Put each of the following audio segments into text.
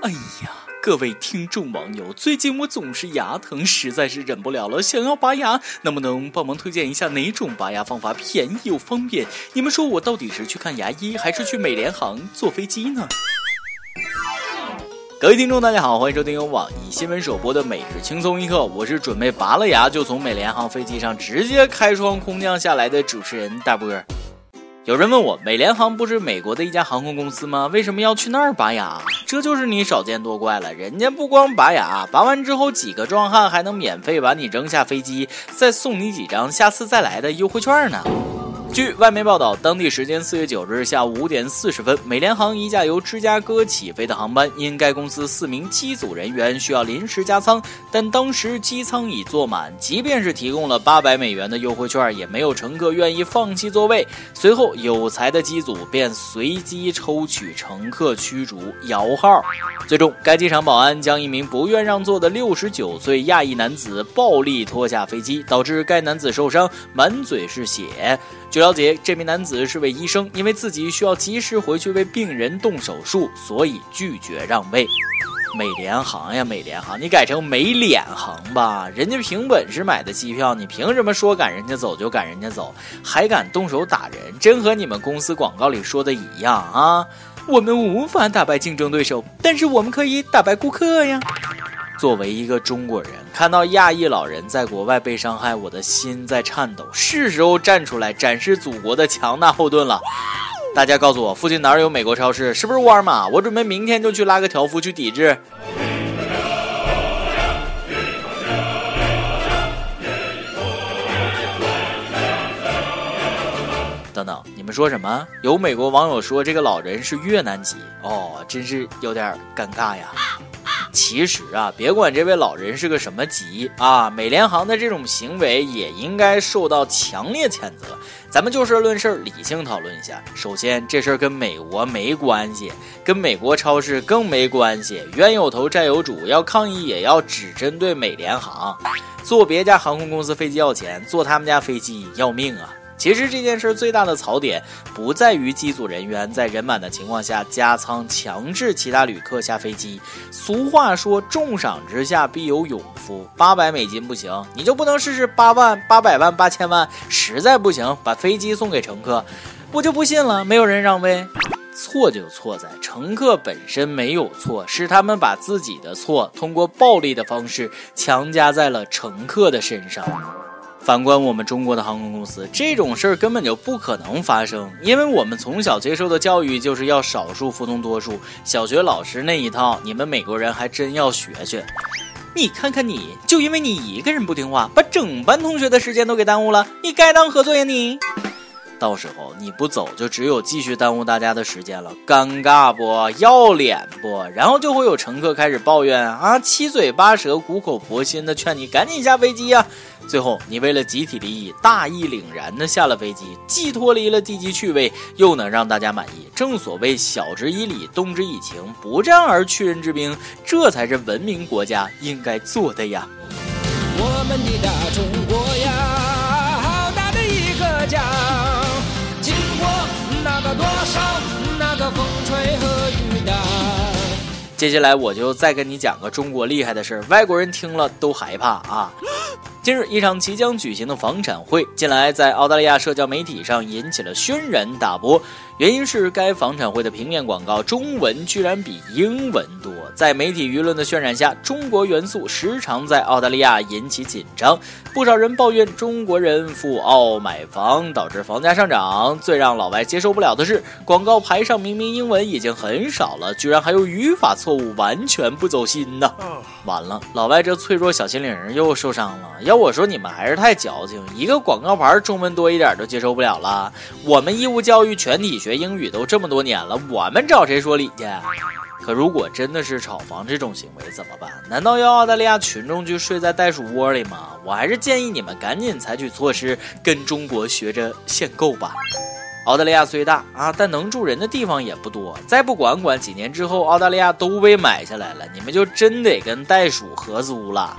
哎呀，各位听众网友，最近我总是牙疼，实在是忍不了了，想要拔牙，能不能帮忙推荐一下哪种拔牙方法便宜又方便？你们说我到底是去看牙医，还是去美联航坐飞机呢？各位听众，大家好，欢迎收听由网易新闻首播的《每日轻松一刻》，我是准备拔了牙就从美联航飞机上直接开窗空降下来的主持人大波儿。有人问我，美联航不是美国的一家航空公司吗？为什么要去那儿拔牙？这就是你少见多怪了，人家不光拔牙，拔完之后几个壮汉还能免费把你扔下飞机，再送你几张下次再来的优惠券呢。据外媒报道，当地时间四月九日下午五点四十分，美联航一架由芝加哥起飞的航班，因该公司四名机组人员需要临时加舱，但当时机舱已坐满，即便是提供了八百美元的优惠券，也没有乘客愿意放弃座位。随后，有才的机组便随机抽取乘客驱逐摇号，最终该机场保安将一名不愿让座的六十九岁亚裔男子暴力拖下飞机，导致该男子受伤，满嘴是血。据了解，这名男子是位医生，因为自己需要及时回去为病人动手术，所以拒绝让位。美联航呀，美联航，你改成美脸航吧，人家凭本事买的机票，你凭什么说赶人家走就赶人家走，还敢动手打人？真和你们公司广告里说的一样啊！我们无法打败竞争对手，但是我们可以打败顾客呀。作为一个中国人，看到亚裔老人在国外被伤害，我的心在颤抖。是时候站出来展示祖国的强大后盾了。大家告诉我，附近哪儿有美国超市？是不是沃尔玛？我准备明天就去拉个条幅去抵制。等等，你们说什么？有美国网友说这个老人是越南籍哦，真是有点尴尬呀。其实啊，别管这位老人是个什么级啊，美联航的这种行为也应该受到强烈谴责。咱们就事论事，理性讨论一下。首先，这事儿跟美国没关系，跟美国超市更没关系。冤有头债有主，要抗议也要只针对美联航。坐别家航空公司飞机要钱，坐他们家飞机要命啊！其实这件事最大的槽点不在于机组人员在人满的情况下加舱强制其他旅客下飞机。俗话说，重赏之下必有勇夫。八百美金不行，你就不能试试八万、八百万、八千万？实在不行，把飞机送给乘客。我就不信了，没有人让位。错就错在乘客本身没有错，是他们把自己的错通过暴力的方式强加在了乘客的身上。反观我们中国的航空公司，这种事儿根本就不可能发生，因为我们从小接受的教育就是要少数服从多数，小学老师那一套，你们美国人还真要学学。你看看你，就因为你一个人不听话，把整班同学的时间都给耽误了，你该当何罪呀你？到时候你不走，就只有继续耽误大家的时间了，尴尬不要脸不？然后就会有乘客开始抱怨啊，七嘴八舌、苦口婆心的劝你赶紧下飞机呀。最后你为了集体利益，大义凛然的下了飞机，既脱离了低级趣味，又能让大家满意。正所谓晓之以理，动之以情，不战而屈人之兵，这才是文明国家应该做的呀。我们的大中国呀，好大的一个家。多少那个风吹和雨打。接下来我就再跟你讲个中国厉害的事儿，外国人听了都害怕啊。近日，一场即将举行的房产会，近来在澳大利亚社交媒体上引起了轩然大波。原因是该房产会的平面广告中文居然比英文多，在媒体舆论的渲染下，中国元素时常在澳大利亚引起紧张。不少人抱怨中国人赴澳买房导致房价上涨。最让老外接受不了的是，广告牌上明明英文已经很少了，居然还有语法错误，完全不走心呢。完了，老外这脆弱小心灵又受伤了。要我说，你们还是太矫情，一个广告牌中文多一点都接受不了了。我们义务教育全体学。学英语都这么多年了，我们找谁说理去？可如果真的是炒房这种行为怎么办？难道要澳大利亚群众去睡在袋鼠窝里吗？我还是建议你们赶紧采取措施，跟中国学着限购吧。澳大利亚虽大啊，但能住人的地方也不多。再不管管，几年之后澳大利亚都被买下来了，你们就真得跟袋鼠合租了。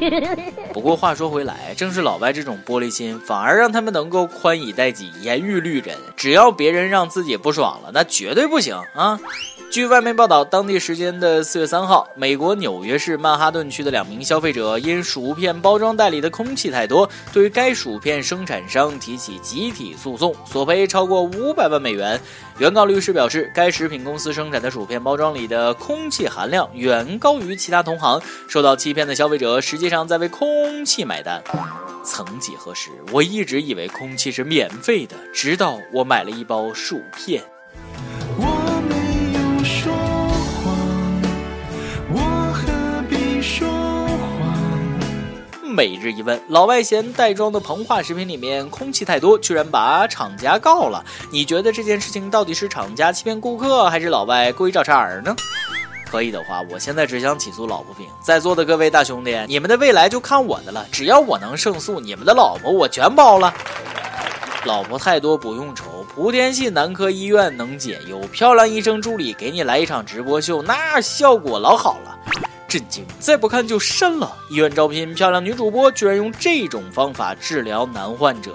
不过话说回来，正是老外这种玻璃心，反而让他们能够宽以待己，严于律人。只要别人让自己不爽了，那绝对不行啊！据外媒报道，当地时间的四月三号，美国纽约市曼哈顿区的两名消费者因薯片包装袋里的空气太多，对于该薯片生产商提起集体诉讼，索赔超过五百万美元。原告律师表示，该食品公司生产的薯片包装里的空气含量远高于其他同行，受到欺骗的消费者实际上在为空气买单。曾几何时，我一直以为空气是免费的，直到我买了一包薯片。每日一问：老外嫌袋装的膨化食品里面空气太多，居然把厂家告了。你觉得这件事情到底是厂家欺骗顾客，还是老外故意找茬儿呢？可以的话，我现在只想起诉老婆饼。在座的各位大兄弟，你们的未来就看我的了。只要我能胜诉，你们的老婆我全包了。老婆太多不用愁，莆田系男科医院能解忧。漂亮医生助理给你来一场直播秀，那效果老好了。震惊！再不看就删了。医院招聘漂亮女主播，居然用这种方法治疗男患者。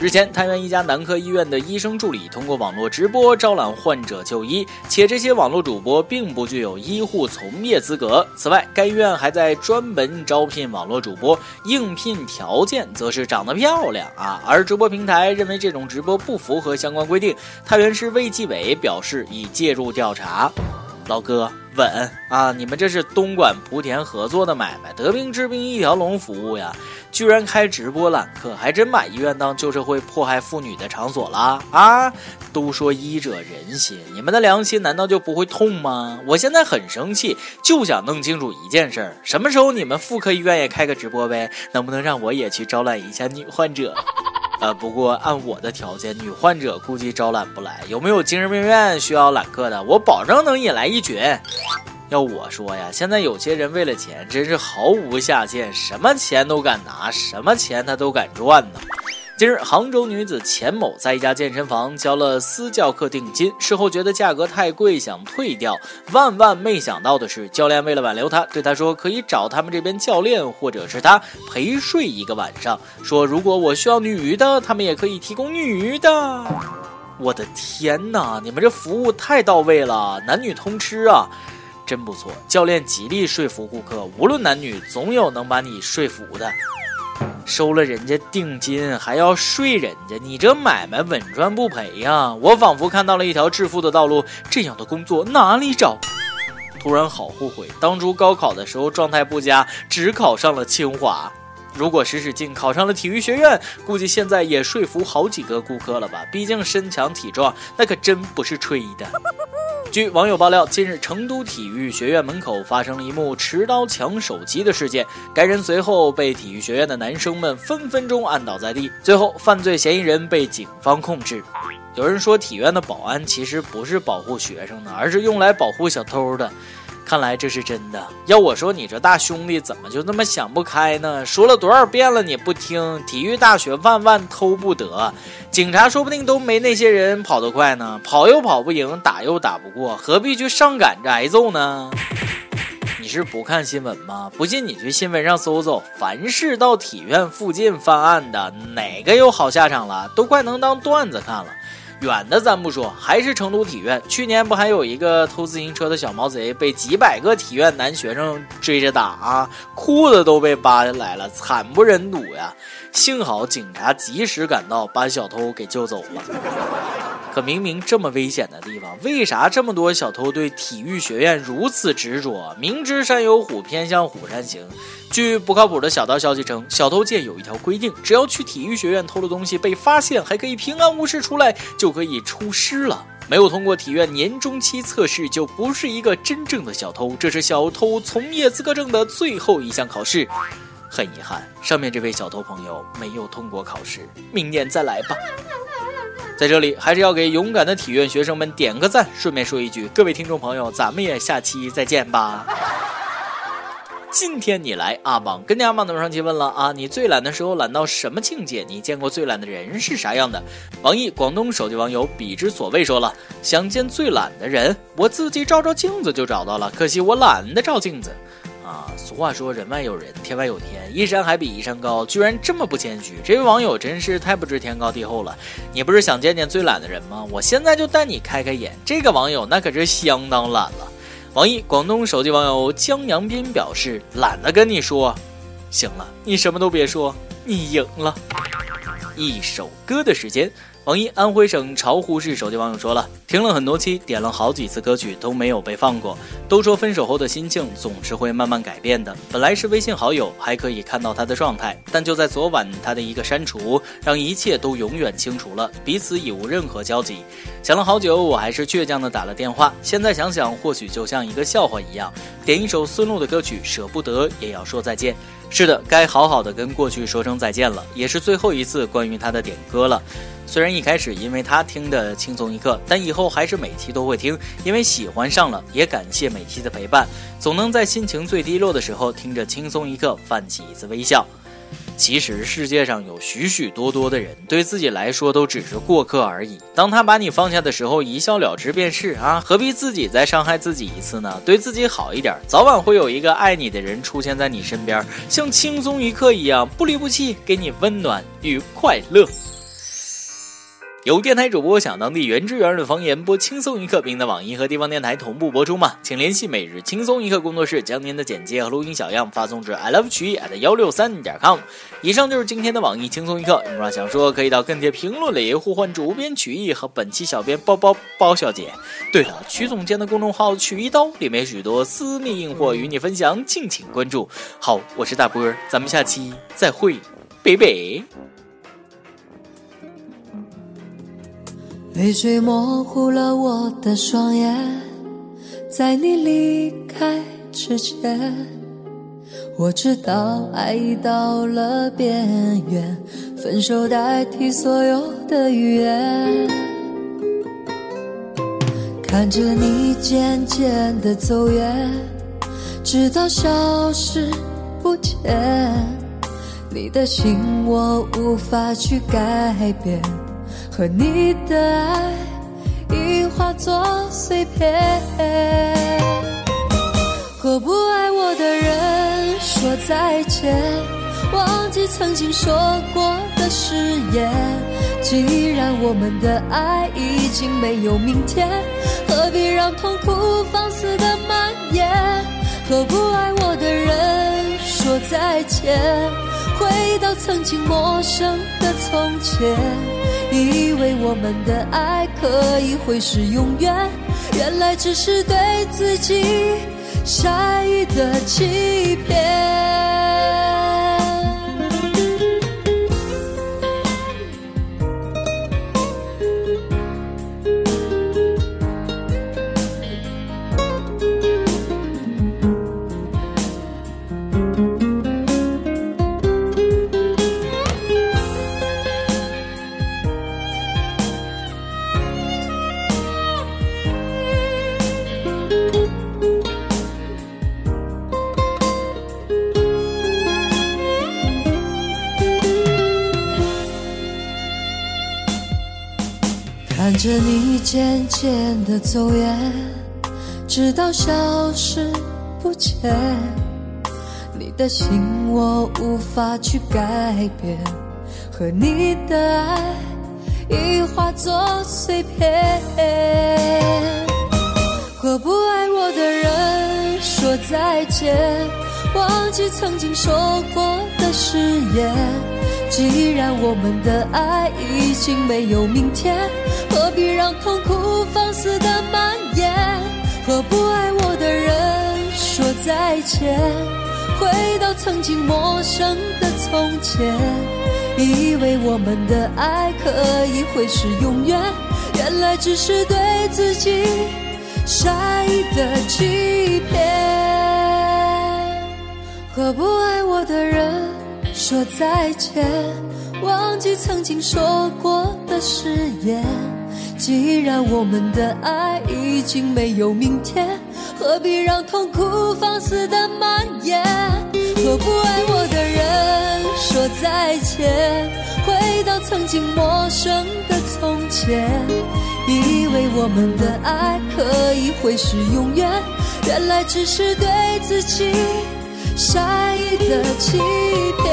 日前，太原一家男科医院的医生助理通过网络直播招揽患者就医，且这些网络主播并不具有医护从业资格。此外，该医院还在专门招聘网络主播，应聘条件则是长得漂亮啊。而直播平台认为这种直播不符合相关规定，太原市卫计委表示已介入调查。老哥。稳啊！你们这是东莞莆田合作的买卖，得病治病一条龙服务呀！居然开直播揽客，还真把医院当旧社会迫害妇女的场所了啊！都说医者仁心，你们的良心难道就不会痛吗？我现在很生气，就想弄清楚一件事儿：什么时候你们妇科医院也开个直播呗？能不能让我也去招揽一下女患者？呃，不过按我的条件，女患者估计招揽不来。有没有精神病院需要揽客的？我保证能引来一群。要我说呀，现在有些人为了钱真是毫无下限，什么钱都敢拿，什么钱他都敢赚呢。近日，杭州女子钱某在一家健身房交了私教课定金，事后觉得价格太贵，想退掉。万万没想到的是，教练为了挽留她，对她说可以找他们这边教练或者是他陪睡一个晚上，说如果我需要女的，他们也可以提供女的。我的天哪，你们这服务太到位了，男女通吃啊，真不错。教练极力说服顾客，无论男女，总有能把你说服的。收了人家定金还要睡人家，你这买卖稳赚不赔呀！我仿佛看到了一条致富的道路，这样的工作哪里找？突然好后悔，当初高考的时候状态不佳，只考上了清华。如果使使劲考上了体育学院，估计现在也说服好几个顾客了吧？毕竟身强体壮，那可真不是吹的。据网友爆料，近日成都体育学院门口发生了一幕持刀抢手机的事件，该人随后被体育学院的男生们分分钟按倒在地，最后犯罪嫌疑人被警方控制。有人说，体院的保安其实不是保护学生的，而是用来保护小偷的。看来这是真的。要我说，你这大兄弟怎么就那么想不开呢？说了多少遍了，你不听。体育大学万万偷不得，警察说不定都没那些人跑得快呢。跑又跑不赢，打又打不过，何必去上赶着挨揍呢？你是不看新闻吗？不信你去新闻上搜搜，凡是到体院附近犯案的，哪个有好下场了？都快能当段子看了。远的咱不说，还是成都体院，去年不还有一个偷自行车的小毛贼，被几百个体院男学生追着打啊，裤子都被扒下来了，惨不忍睹呀！幸好警察及时赶到，把小偷给救走了。可明明这么危险的地方，为啥这么多小偷对体育学院如此执着？明知山有虎，偏向虎山行。据不靠谱的小道消息称，小偷界有一条规定，只要去体育学院偷的东西被发现，还可以平安无事出来，就可以出师了。没有通过体院年中期测试，就不是一个真正的小偷。这是小偷从业资格证的最后一项考试。很遗憾，上面这位小偷朋友没有通过考试，明年再来吧。在这里，还是要给勇敢的体院学生们点个赞。顺便说一句，各位听众朋友，咱们也下期再见吧。今天你来阿榜跟阿榜的上期问了啊，你最懒的时候懒到什么境界？你见过最懒的人是啥样的？网易广东手机网友彼之所谓说了，想见最懒的人，我自己照照镜子就找到了，可惜我懒得照镜子。俗话说人外有人，天外有天，一山还比一山高，居然这么不谦虚，这位网友真是太不知天高地厚了。你不是想见见最懒的人吗？我现在就带你开开眼。这个网友那可是相当懒了。网易广东手机网友江阳斌表示，懒得跟你说。行了，你什么都别说，你赢了。一首歌的时间。网易安徽省巢湖市手机网友说了，听了很多期，点了好几次歌曲都没有被放过。都说分手后的心境总是会慢慢改变的。本来是微信好友，还可以看到他的状态，但就在昨晚，他的一个删除，让一切都永远清除了，彼此已无任何交集。想了好久，我还是倔强的打了电话。现在想想，或许就像一个笑话一样，点一首孙露的歌曲，舍不得也要说再见。是的，该好好的跟过去说声再见了，也是最后一次关于他的点歌了。虽然一开始因为他听的轻松一刻，但以后还是每期都会听，因为喜欢上了。也感谢每期的陪伴，总能在心情最低落的时候听着轻松一刻，泛起一丝微笑。其实世界上有许许多多的人，对自己来说都只是过客而已。当他把你放下的时候，一笑了之便是啊，何必自己再伤害自己一次呢？对自己好一点，早晚会有一个爱你的人出现在你身边，像轻松一刻一样不离不弃，给你温暖与快乐。有电台主播想当地原汁原味的方言播轻松一刻，并在网易和地方电台同步播出吗？请联系每日轻松一刻工作室，将您的简介和录音小样发送至 i love 曲艺 at 幺六三点 com。以上就是今天的网易轻松一刻，有话想说可以到跟帖评论里呼唤主编曲艺和本期小编包包包小姐。对了，曲总监的公众号曲一刀里面许多私密硬货与你分享，敬请关注。好，我是大波儿，咱们下期再会，拜拜。泪水模糊了我的双眼，在你离开之前，我知道爱已到了边缘，分手代替所有的语言。看着你渐渐的走远，直到消失不见，你的心我无法去改变。和你的爱已化作碎片，和不爱我的人说再见，忘记曾经说过的誓言。既然我们的爱已经没有明天，何必让痛苦放肆的蔓延？和不爱我的人说再见，回到曾经陌生的从前。以为我们的爱可以会是永远，原来只是对自己善意的欺骗。看着你渐渐的走远，直到消失不见，你的心我无法去改变，和你的爱已化作碎片。和不爱我的人说再见，忘记曾经说过的誓言。既然我们的爱已经没有明天，让痛苦放肆的蔓延？和不爱我的人说再见，回到曾经陌生的从前，以为我们的爱可以会是永远，原来只是对自己善意的欺骗。和不爱我的人。说再见，忘记曾经说过的誓言。既然我们的爱已经没有明天，何必让痛苦放肆的蔓延？和不爱我的人说再见，回到曾经陌生的从前，以为我们的爱可以会是永远，原来只是对自己。善意的欺骗。